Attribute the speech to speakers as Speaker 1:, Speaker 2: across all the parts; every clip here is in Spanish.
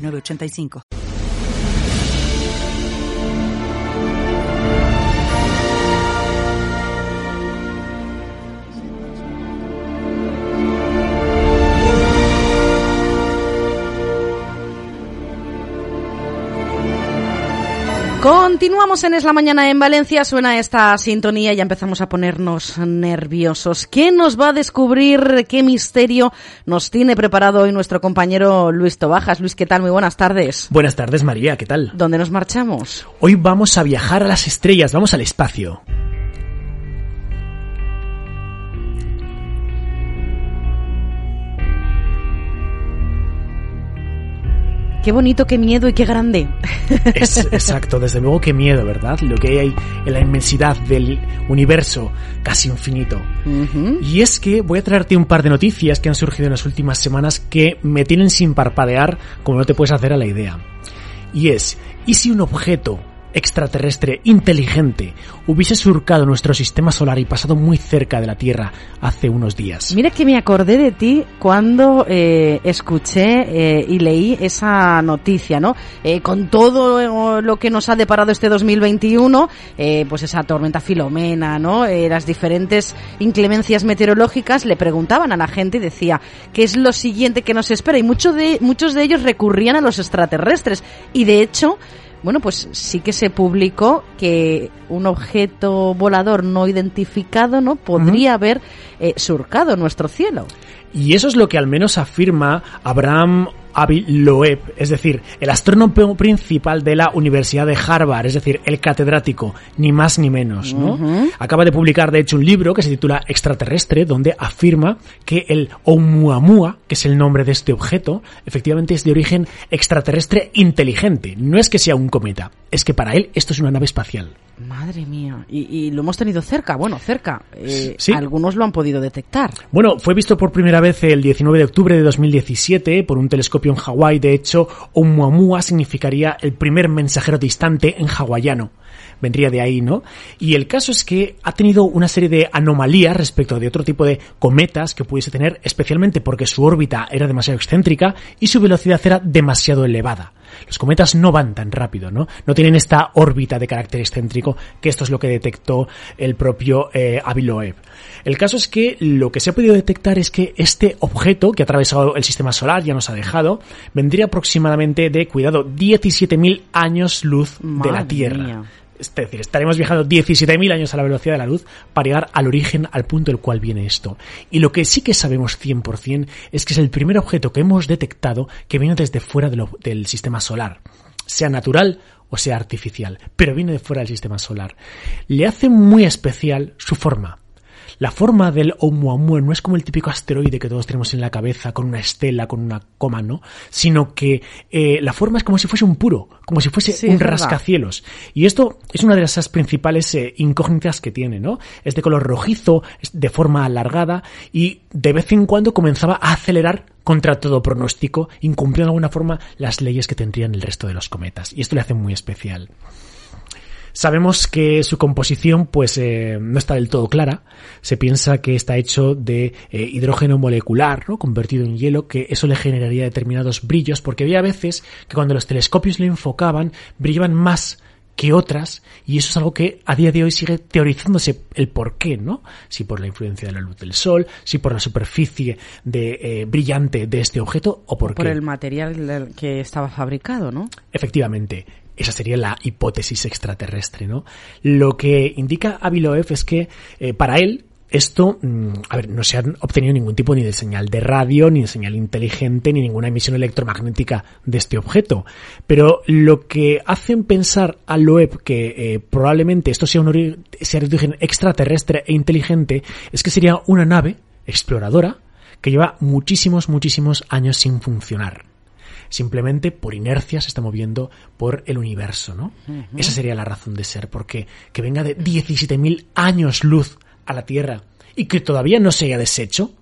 Speaker 1: 985.
Speaker 2: Continuamos en Es la Mañana en Valencia, suena esta sintonía y ya empezamos a ponernos nerviosos. ¿Qué nos va a descubrir? ¿Qué misterio nos tiene preparado hoy nuestro compañero Luis Tobajas? Luis, ¿qué tal? Muy buenas tardes.
Speaker 3: Buenas tardes, María, ¿qué tal?
Speaker 2: ¿Dónde nos marchamos?
Speaker 3: Hoy vamos a viajar a las estrellas, vamos al espacio.
Speaker 2: Qué bonito, qué miedo y qué grande.
Speaker 3: Es, exacto, desde luego qué miedo, ¿verdad? Lo que hay en la inmensidad del universo casi infinito. Y es que voy a traerte un par de noticias que han surgido en las últimas semanas que me tienen sin parpadear como no te puedes hacer a la idea. Y es, ¿y si un objeto extraterrestre inteligente hubiese surcado nuestro sistema solar y pasado muy cerca de la Tierra hace unos días.
Speaker 2: Mira que me acordé de ti cuando eh, escuché eh, y leí esa noticia, ¿no? Eh, con todo lo que nos ha deparado este 2021, pues esa tormenta Filomena, ¿no? las diferentes inclemencias meteorológicas, le preguntaban a la gente y decía, ¿qué es lo siguiente que nos espera? Y muchos de, muchos de ellos recurrían a los extraterrestres. Y de hecho, bueno, pues sí que se publicó que un objeto volador no identificado no podría haber eh, surcado nuestro cielo.
Speaker 3: Y eso es lo que al menos afirma Abraham Avi Loeb, es decir, el astrónomo principal de la Universidad de Harvard, es decir, el catedrático, ni más ni menos, ¿no? Acaba de publicar, de hecho, un libro que se titula Extraterrestre, donde afirma que el Oumuamua, que es el nombre de este objeto, efectivamente es de origen extraterrestre inteligente. No es que sea un cometa, es que para él esto es una nave espacial.
Speaker 2: Madre mía, y, lo hemos tenido cerca, bueno, cerca. Eh, Algunos lo han podido detectar.
Speaker 3: Bueno, fue visto por primera vez el 19 de octubre de 2017 por un telescopio en Hawái. De hecho, Oumuamua significaría el primer mensajero distante en hawaiano vendría de ahí, ¿no? Y el caso es que ha tenido una serie de anomalías respecto de otro tipo de cometas que pudiese tener, especialmente porque su órbita era demasiado excéntrica y su velocidad era demasiado elevada. Los cometas no van tan rápido, ¿no? No tienen esta órbita de carácter excéntrico, que esto es lo que detectó el propio eh. El caso es que lo que se ha podido detectar es que este objeto que ha atravesado el sistema solar, ya nos ha dejado, vendría aproximadamente de, cuidado, 17.000 años luz de la Tierra. Es decir, estaremos viajando 17.000 años a la velocidad de la luz para llegar al origen, al punto del cual viene esto. Y lo que sí que sabemos 100% es que es el primer objeto que hemos detectado que viene desde fuera del sistema solar, sea natural o sea artificial, pero viene de fuera del sistema solar. Le hace muy especial su forma. La forma del Oumuamua no es como el típico asteroide que todos tenemos en la cabeza, con una estela, con una coma, ¿no? Sino que eh, la forma es como si fuese un puro, como si fuese un rascacielos. Y esto es una de esas principales eh, incógnitas que tiene, ¿no? Es de color rojizo, de forma alargada y de vez en cuando comenzaba a acelerar contra todo pronóstico, incumpliendo de alguna forma las leyes que tendrían el resto de los cometas. Y esto le hace muy especial. Sabemos que su composición pues eh, no está del todo clara. Se piensa que está hecho de eh, hidrógeno molecular, ¿no? convertido en hielo, que eso le generaría determinados brillos, porque había veces que cuando los telescopios le enfocaban brillaban más que otras, y eso es algo que a día de hoy sigue teorizándose el por qué, ¿no? Si por la influencia de la luz del sol, si por la superficie de, eh, brillante de este objeto, o por,
Speaker 2: por el material que estaba fabricado, ¿no?
Speaker 3: Efectivamente. Esa sería la hipótesis extraterrestre, ¿no? Lo que indica Aviloev es que eh, para él esto, mm, a ver, no se han obtenido ningún tipo ni de señal de radio, ni de señal inteligente, ni ninguna emisión electromagnética de este objeto. Pero lo que hacen pensar a Loeb que eh, probablemente esto sea un sea origen extraterrestre e inteligente es que sería una nave exploradora que lleva muchísimos, muchísimos años sin funcionar. Simplemente por inercia se está moviendo por el universo, ¿no? Esa sería la razón de ser, porque que venga de 17.000 años luz a la Tierra y que todavía no se haya deshecho,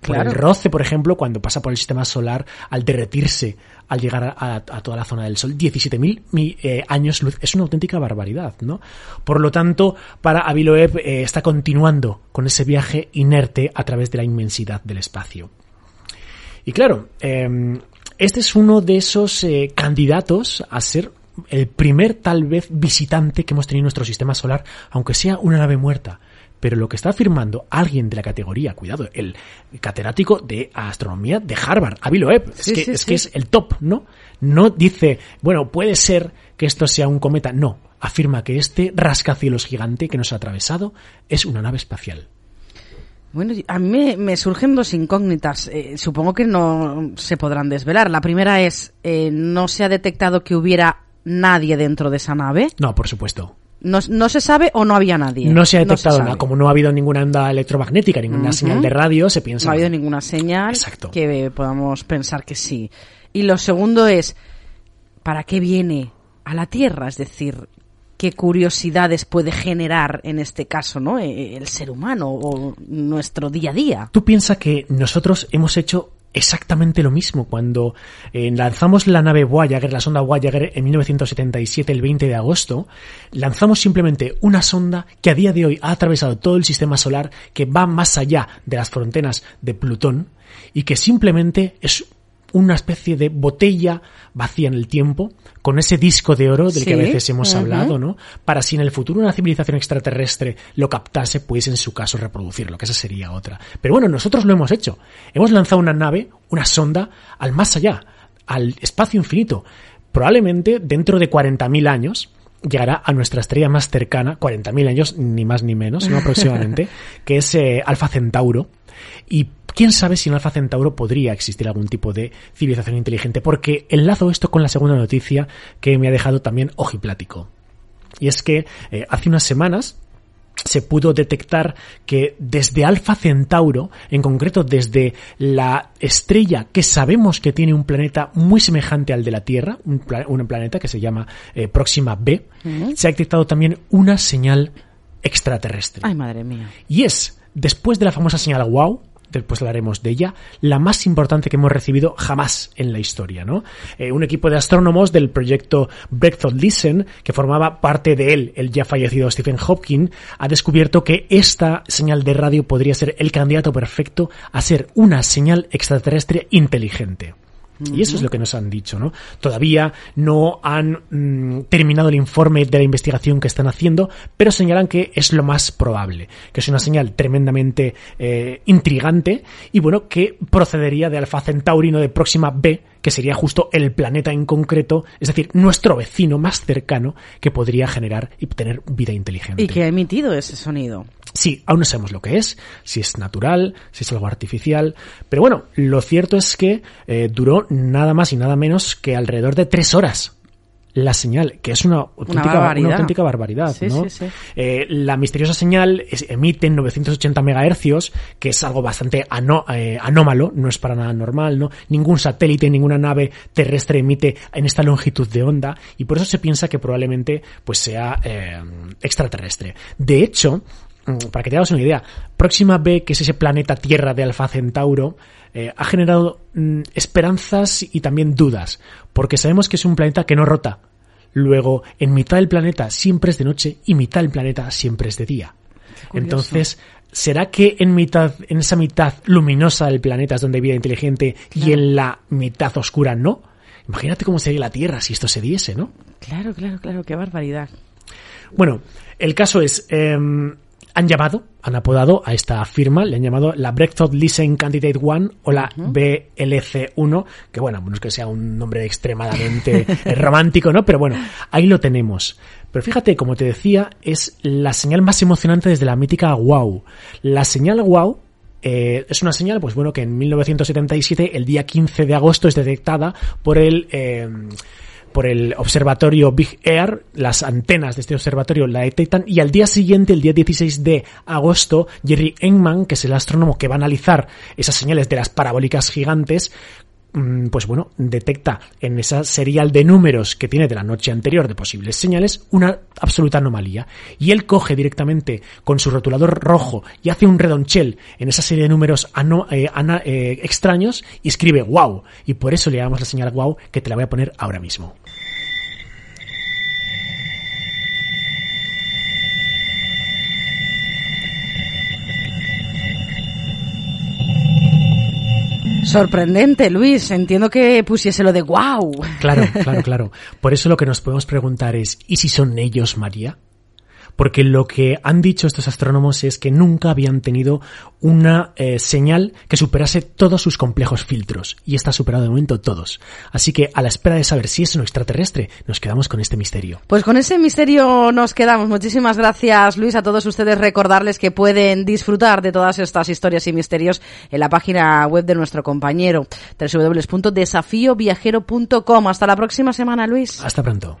Speaker 3: por el roce, por ejemplo, cuando pasa por el sistema solar, al derretirse, al llegar a, toda la zona del Sol, 17.000 eh, años luz, es una auténtica barbaridad, ¿no? Por lo tanto, para Aviloeb eh, está continuando con ese viaje inerte a través de la inmensidad del espacio. Y claro, em, este es uno de esos eh, candidatos a ser el primer tal vez visitante que hemos tenido en nuestro sistema solar, aunque sea una nave muerta. Pero lo que está afirmando alguien de la categoría, cuidado, el catedrático de astronomía de Harvard, Avi Loeb, es, que, es que es el top, ¿no? No dice, bueno, puede ser que esto sea un cometa, no, afirma que este rascacielos gigante que nos ha atravesado es una nave espacial.
Speaker 2: Bueno, a mí me, surgen dos incógnitas. Eh, supongo que no se podrán desvelar. La primera es, eh, ¿no se ha detectado que hubiera nadie dentro de esa nave?
Speaker 3: No, por supuesto.
Speaker 2: No, se sabe o no había nadie.
Speaker 3: No se ha detectado nada. Como no ha habido ninguna onda electromagnética, ninguna señal de radio, se piensa.
Speaker 2: No ha habido ninguna señal que podamos pensar que sí. Y lo segundo es, ¿para qué viene a la Tierra? Es decir, qué curiosidades puede generar en este caso, ¿no? E, el ser humano o nuestro día a día.
Speaker 3: Tú piensas que nosotros hemos hecho exactamente lo mismo cuando eh, lanzamos la nave Voyager, la sonda Voyager en 1977, el 20 de agosto, lanzamos simplemente una sonda que a día de hoy ha atravesado todo el sistema solar, que va más allá de las fronteras de Plutón y que simplemente es una especie de botella vacía en el tiempo, con ese disco de oro del que a veces hemos hablado, ¿no? Para si en el futuro una civilización extraterrestre lo captase, pues en su caso reproducirlo, que esa sería otra. Pero bueno, nosotros lo hemos hecho. Hemos lanzado una nave, una sonda, al más allá, al espacio infinito. Probablemente dentro de 40.000 años, llegará a nuestra estrella más cercana, 40.000 años, ni más ni menos, ¿no? aproximadamente, que es eh, Alfa Centauro. Y quién sabe si en Alfa Centauro podría existir algún tipo de civilización inteligente, porque enlazo esto con la segunda noticia que me ha dejado también ojiplático. Y es que eh, hace unas semanas se pudo detectar que desde Alfa Centauro, en concreto desde la estrella que sabemos que tiene un planeta muy semejante al de la Tierra, un, planeta que se llama eh, Próxima B, se ha detectado también una señal extraterrestre.
Speaker 2: Ay, madre mía.
Speaker 3: Y es, después de la famosa señal WOW, después hablaremos de ella, la más importante que hemos recibido jamás en la historia, ¿no? Eh, un equipo de astrónomos del proyecto Breakthrough Listen, que formaba parte de él, el ya fallecido Stephen Hopkins, ha descubierto que esta señal de radio podría ser el candidato perfecto a ser una señal extraterrestre inteligente. Y eso es lo que nos han dicho, ¿no? Todavía no han mm, terminado el informe de la investigación que están haciendo, pero señalan que es lo más probable, que es una señal tremendamente eh, intrigante y bueno, que procedería de Alfa Centauri, no de Próxima B, que sería justo el planeta en concreto, es decir, nuestro vecino más cercano que podría generar y tener vida inteligente.
Speaker 2: Y que ha emitido ese sonido.
Speaker 3: Sí, aún no sabemos lo que es, si es natural, si es algo artificial, pero bueno, lo cierto es que eh, duró nada más y nada menos que alrededor de tres horas la señal, que es una auténtica barbaridad, ¿no? Eh, la misteriosa señal emite en 980 megahercios, que es algo bastante eh, anómalo, no es para nada normal, ¿no? Ningún satélite, ninguna nave terrestre emite en esta longitud de onda, y por eso se piensa que probablemente pues sea extraterrestre. De hecho, para que te hagas una idea, Próxima B, que es ese planeta Tierra de Alfa Centauro, eh, ha generado mm, esperanzas y también dudas, porque sabemos que es un planeta que no rota. Luego, en mitad del planeta siempre es de noche y mitad del planeta siempre es de día. Entonces, ¿será que en mitad, en esa mitad luminosa del planeta es donde hay vida inteligente y en la mitad oscura no? Imagínate cómo sería la Tierra si esto se diese, ¿no?
Speaker 2: Claro, claro, claro, qué barbaridad.
Speaker 3: Bueno, el caso es, em, han llamado, han apodado a esta firma, le han llamado la Breakthrough Listen Candidate One o la BLC1, que bueno, no es que sea un nombre extremadamente romántico, ¿no? Pero bueno, ahí lo tenemos. Pero fíjate, como te decía, es la señal más emocionante desde la mítica WOW. La señal WOW eh, es una señal, pues bueno, que en 1977, el día 15 de agosto, es detectada por el... Eh, por el observatorio Big Air, las antenas de este observatorio la detectan y al día siguiente, el día 16 de agosto, Jerry Engman, que es el astrónomo que va a analizar esas señales de las parabólicas gigantes, pues bueno, detecta en esa serial de números que tiene de la noche anterior de posibles señales una absoluta anomalía. Y él coge directamente con su rotulador rojo y hace un redonchel en esa serie de números eh, eh, extraños y escribe wow. Y por eso le damos la señal wow que te la voy a poner ahora mismo.
Speaker 2: Sorprendente, Luis. Entiendo que pusiese lo de wow.
Speaker 3: Claro, claro, claro. Por eso lo que nos podemos preguntar es, ¿y si son ellos, María? Porque lo que han dicho estos astrónomos es que nunca habían tenido una eh, señal que superase todos sus complejos filtros, y está superado de momento todos. Así que a la espera de saber si es un extraterrestre, nos quedamos con este misterio.
Speaker 2: Pues con ese misterio nos quedamos. Muchísimas gracias, Luis, a todos ustedes. Recordarles que pueden disfrutar de todas estas historias y misterios en la página web de nuestro compañero www.desafioviajero.com. Hasta la próxima semana, Luis.
Speaker 3: Hasta pronto.